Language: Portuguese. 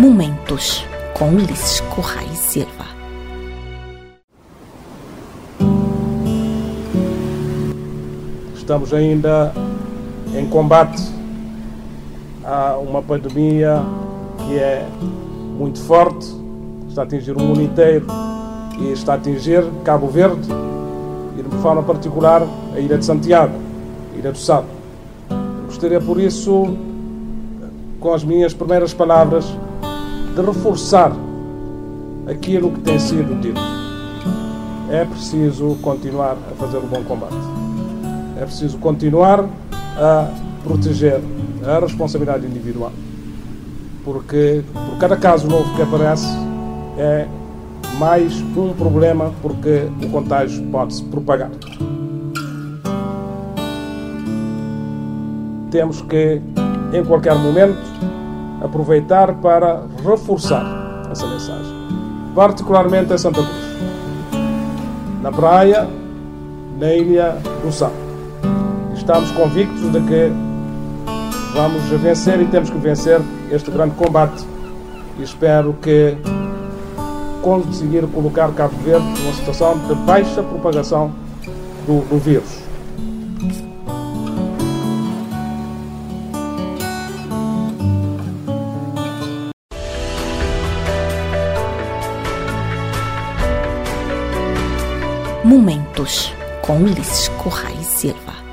Momentos com Ulisses Correia Silva. Estamos ainda em combate a uma pandemia que é muito forte, está a atingir o mundo inteiro e está a atingir Cabo Verde e, de forma particular, a Ilha de Santiago, a Ilha do Sado. Gostaria, por isso, com as minhas primeiras palavras, de reforçar aquilo que tem sido dito. É preciso continuar a fazer um bom combate. É preciso continuar a proteger a responsabilidade individual. Porque por cada caso novo que aparece é mais um problema porque o contágio pode se propagar. Temos que, em qualquer momento, aproveitar para reforçar essa mensagem, particularmente em Santa Cruz, na praia, na ilha do Sal. Estamos convictos de que vamos vencer e temos que vencer este grande combate e espero que conseguir colocar Cabo Verde numa situação de baixa propagação do, do vírus. Momentos com Ulisses Correia Silva.